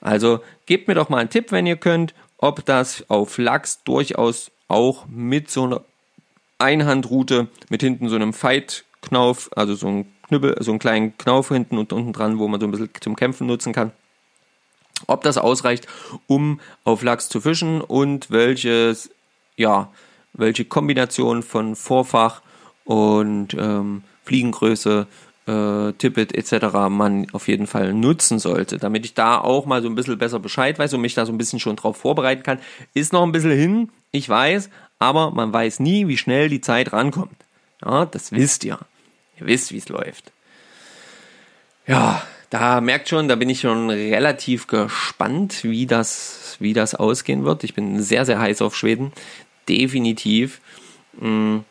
Also gebt mir doch mal einen Tipp, wenn ihr könnt, ob das auf Lachs durchaus auch mit so einer Einhandroute mit hinten so einem Fight-Knauf, also so ein Knüppel, so einen kleinen Knauf hinten und unten dran, wo man so ein bisschen zum Kämpfen nutzen kann. Ob das ausreicht, um auf Lachs zu fischen und welches, ja, welche Kombination von Vorfach und ähm, Fliegengröße äh, Tippet etc. man auf jeden Fall nutzen sollte, damit ich da auch mal so ein bisschen besser Bescheid weiß und mich da so ein bisschen schon drauf vorbereiten kann. Ist noch ein bisschen hin, ich weiß, aber man weiß nie, wie schnell die Zeit rankommt. Ja, das wisst ihr. Ihr wisst, wie es läuft. Ja, da merkt schon, da bin ich schon relativ gespannt, wie das, wie das ausgehen wird. Ich bin sehr, sehr heiß auf Schweden. Definitiv. Mhm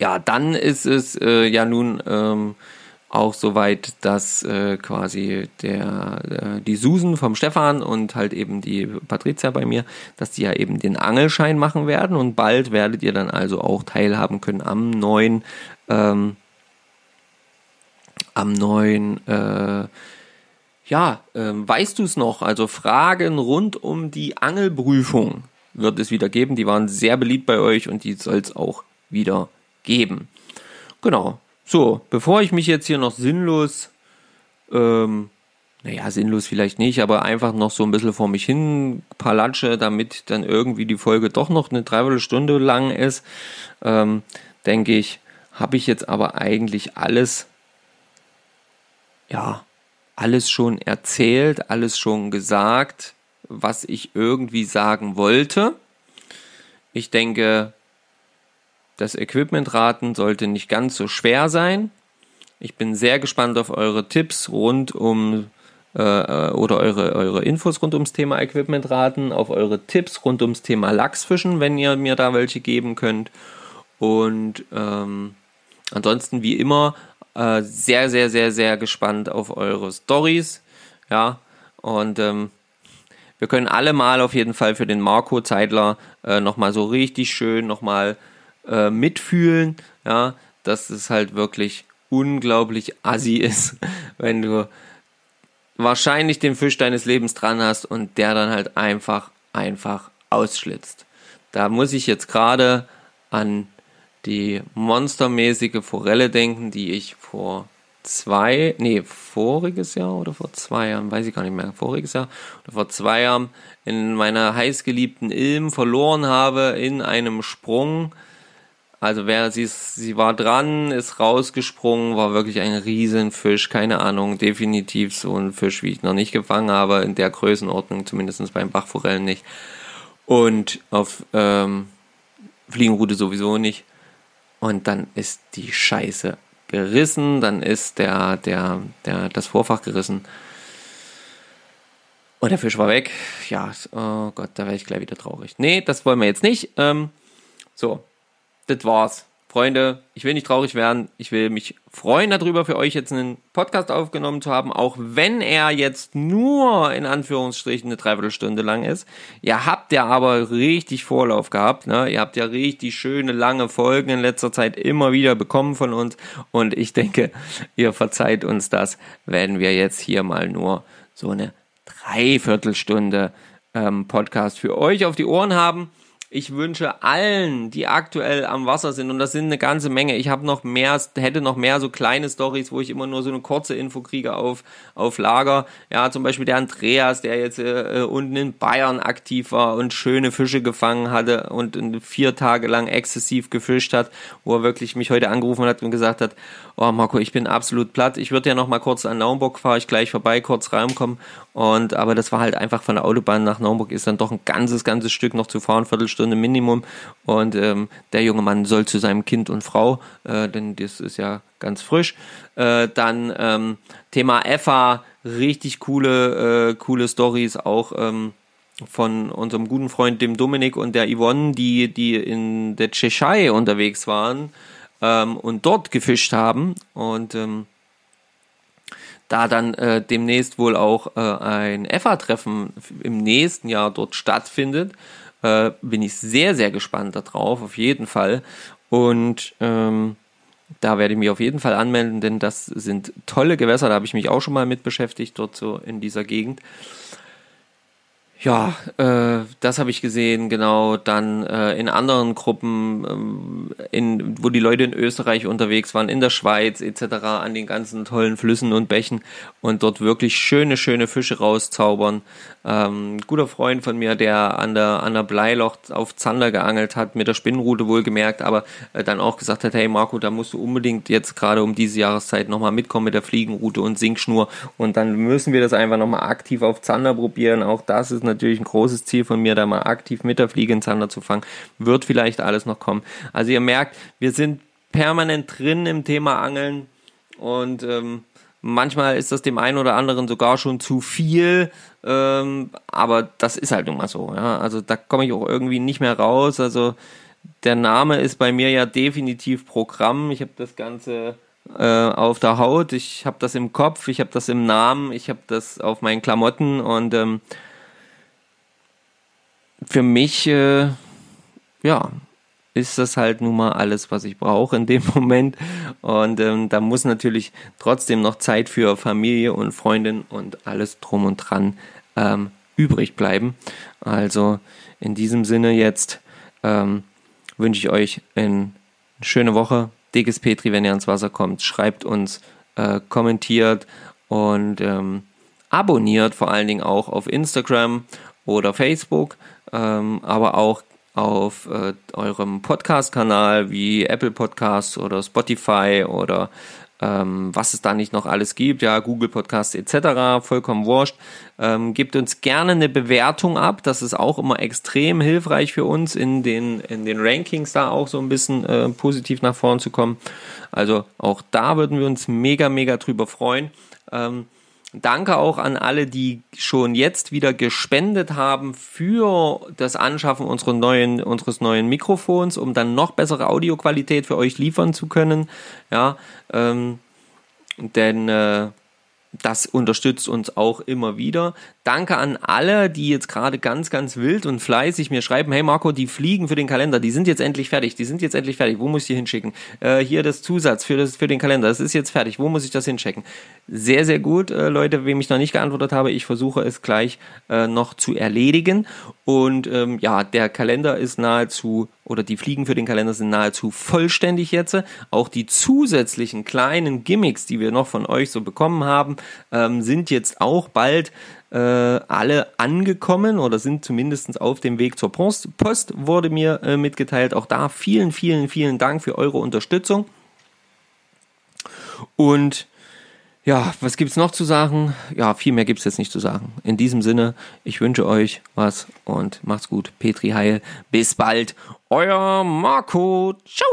ja, dann ist es äh, ja nun ähm, auch soweit, dass äh, quasi der äh, die Susan vom Stefan und halt eben die Patricia bei mir, dass die ja eben den Angelschein machen werden und bald werdet ihr dann also auch teilhaben können am neuen ähm, am neuen äh, ja, ähm, weißt du es noch? Also Fragen rund um die Angelprüfung wird es wieder geben. Die waren sehr beliebt bei euch und die soll es auch wieder geben. Genau. So, bevor ich mich jetzt hier noch sinnlos, ähm, naja, sinnlos vielleicht nicht, aber einfach noch so ein bisschen vor mich hin palatsche, damit dann irgendwie die Folge doch noch eine Dreiviertelstunde lang ist, ähm, denke ich, habe ich jetzt aber eigentlich alles, ja, alles schon erzählt, alles schon gesagt, was ich irgendwie sagen wollte. Ich denke, das Equipment-Raten sollte nicht ganz so schwer sein. Ich bin sehr gespannt auf eure Tipps rund um äh, oder eure, eure Infos rund ums Thema Equipment-Raten, auf eure Tipps rund ums Thema Lachsfischen, wenn ihr mir da welche geben könnt. Und ähm, ansonsten wie immer äh, sehr, sehr, sehr, sehr gespannt auf eure Stories. Ja, und ähm, wir können alle mal auf jeden Fall für den Marco Zeidler äh, nochmal so richtig schön nochmal äh, mitfühlen, ja, dass es halt wirklich unglaublich assi ist, wenn du wahrscheinlich den Fisch deines Lebens dran hast und der dann halt einfach, einfach ausschlitzt. Da muss ich jetzt gerade an die monstermäßige Forelle denken, die ich vor zwei, nee, voriges Jahr oder vor zwei Jahren, weiß ich gar nicht mehr, voriges Jahr oder vor zwei Jahren in meiner heißgeliebten Ilm verloren habe in einem Sprung also wer sie, sie war dran, ist rausgesprungen, war wirklich ein Riesenfisch, keine Ahnung, definitiv so ein Fisch, wie ich noch nicht gefangen habe, in der Größenordnung, zumindest beim Bachforellen nicht. Und auf ähm, Fliegenrute sowieso nicht. Und dann ist die Scheiße gerissen, dann ist der, der, der, das Vorfach gerissen. Und der Fisch war weg. Ja, oh Gott, da wäre ich gleich wieder traurig. Nee, das wollen wir jetzt nicht. Ähm, so, das war's. Freunde, ich will nicht traurig werden. Ich will mich freuen darüber, für euch jetzt einen Podcast aufgenommen zu haben, auch wenn er jetzt nur in Anführungsstrichen eine Dreiviertelstunde lang ist. Ihr habt ja aber richtig Vorlauf gehabt. Ne? Ihr habt ja richtig schöne, lange Folgen in letzter Zeit immer wieder bekommen von uns. Und ich denke, ihr verzeiht uns das, wenn wir jetzt hier mal nur so eine Dreiviertelstunde ähm, Podcast für euch auf die Ohren haben. Ich wünsche allen, die aktuell am Wasser sind, und das sind eine ganze Menge. Ich habe noch mehr, hätte noch mehr so kleine Stories, wo ich immer nur so eine kurze Info kriege auf, auf Lager. Ja, zum Beispiel der Andreas, der jetzt äh, äh unten in Bayern aktiv war und schöne Fische gefangen hatte und vier Tage lang exzessiv gefischt hat, wo er wirklich mich heute angerufen hat und gesagt hat, oh Marco, ich bin absolut platt. Ich würde ja noch mal kurz an Naumburg fahre ich gleich vorbei, kurz reinkommen. Und aber das war halt einfach von der Autobahn nach Naumburg ist dann doch ein ganzes, ganzes Stück noch zu fahren, Viertelstunde Stunde Minimum. Und ähm, der junge Mann soll zu seinem Kind und Frau, äh, denn das ist ja ganz frisch. Äh, dann ähm, Thema EFA, richtig coole, äh, coole Stories auch. Ähm, von unserem guten Freund dem Dominik und der Yvonne, die, die in der Cheshire unterwegs waren ähm, und dort gefischt haben. Und ähm, da dann äh, demnächst wohl auch äh, ein EFA-Treffen im nächsten Jahr dort stattfindet, äh, bin ich sehr, sehr gespannt darauf, auf jeden Fall. Und ähm, da werde ich mich auf jeden Fall anmelden, denn das sind tolle Gewässer, da habe ich mich auch schon mal mit beschäftigt, dort so in dieser Gegend. Ja, äh, das habe ich gesehen, genau. Dann äh, in anderen Gruppen, ähm, in, wo die Leute in Österreich unterwegs waren, in der Schweiz etc., an den ganzen tollen Flüssen und Bächen und dort wirklich schöne, schöne Fische rauszaubern. Ähm, guter Freund von mir, der an der, an der Bleiloch auf Zander geangelt hat, mit der Spinnenrute wohlgemerkt, aber äh, dann auch gesagt hat, hey Marco, da musst du unbedingt jetzt gerade um diese Jahreszeit nochmal mitkommen mit der Fliegenrute und Sinkschnur und dann müssen wir das einfach nochmal aktiv auf Zander probieren. Auch das ist natürlich ein großes Ziel von mir, da mal aktiv mit der Fliege in Zander zu fangen. Wird vielleicht alles noch kommen. Also ihr merkt, wir sind permanent drin im Thema Angeln und ähm, Manchmal ist das dem einen oder anderen sogar schon zu viel, ähm, aber das ist halt nun mal so. Ja? Also da komme ich auch irgendwie nicht mehr raus. Also der Name ist bei mir ja definitiv Programm. Ich habe das Ganze äh, auf der Haut, ich habe das im Kopf, ich habe das im Namen, ich habe das auf meinen Klamotten und ähm, für mich, äh, ja, ist das halt nun mal alles, was ich brauche in dem Moment. Und ähm, da muss natürlich trotzdem noch Zeit für Familie und Freundin und alles drum und dran ähm, übrig bleiben. Also in diesem Sinne jetzt ähm, wünsche ich euch eine schöne Woche. Dickes Petri, wenn ihr ans Wasser kommt, schreibt uns, äh, kommentiert und ähm, abonniert vor allen Dingen auch auf Instagram oder Facebook, ähm, aber auch auf äh, eurem Podcast-Kanal wie Apple Podcasts oder Spotify oder ähm, was es da nicht noch alles gibt, ja, Google Podcasts etc., vollkommen wurscht. Ähm, gebt uns gerne eine Bewertung ab, das ist auch immer extrem hilfreich für uns, in den, in den Rankings da auch so ein bisschen äh, positiv nach vorn zu kommen. Also auch da würden wir uns mega, mega drüber freuen. Ähm, Danke auch an alle, die schon jetzt wieder gespendet haben für das Anschaffen unseres neuen, unseres neuen Mikrofons, um dann noch bessere Audioqualität für euch liefern zu können. Ja, ähm, denn äh, das unterstützt uns auch immer wieder. Danke an alle, die jetzt gerade ganz, ganz wild und fleißig mir schreiben, hey Marco, die Fliegen für den Kalender, die sind jetzt endlich fertig, die sind jetzt endlich fertig, wo muss ich die hinschicken? Äh, hier das Zusatz für, das, für den Kalender, das ist jetzt fertig, wo muss ich das hinschicken? Sehr, sehr gut, äh, Leute, wem ich noch nicht geantwortet habe, ich versuche es gleich äh, noch zu erledigen. Und ähm, ja, der Kalender ist nahezu, oder die Fliegen für den Kalender sind nahezu vollständig jetzt. Auch die zusätzlichen kleinen Gimmicks, die wir noch von euch so bekommen haben, ähm, sind jetzt auch bald äh, alle angekommen oder sind zumindest auf dem Weg zur Post, Post wurde mir äh, mitgeteilt. Auch da vielen, vielen, vielen Dank für eure Unterstützung. Und ja, was gibt's noch zu sagen? Ja, viel mehr gibt's jetzt nicht zu sagen. In diesem Sinne, ich wünsche euch was und macht's gut. Petri Heil. Bis bald. Euer Marco. Ciao.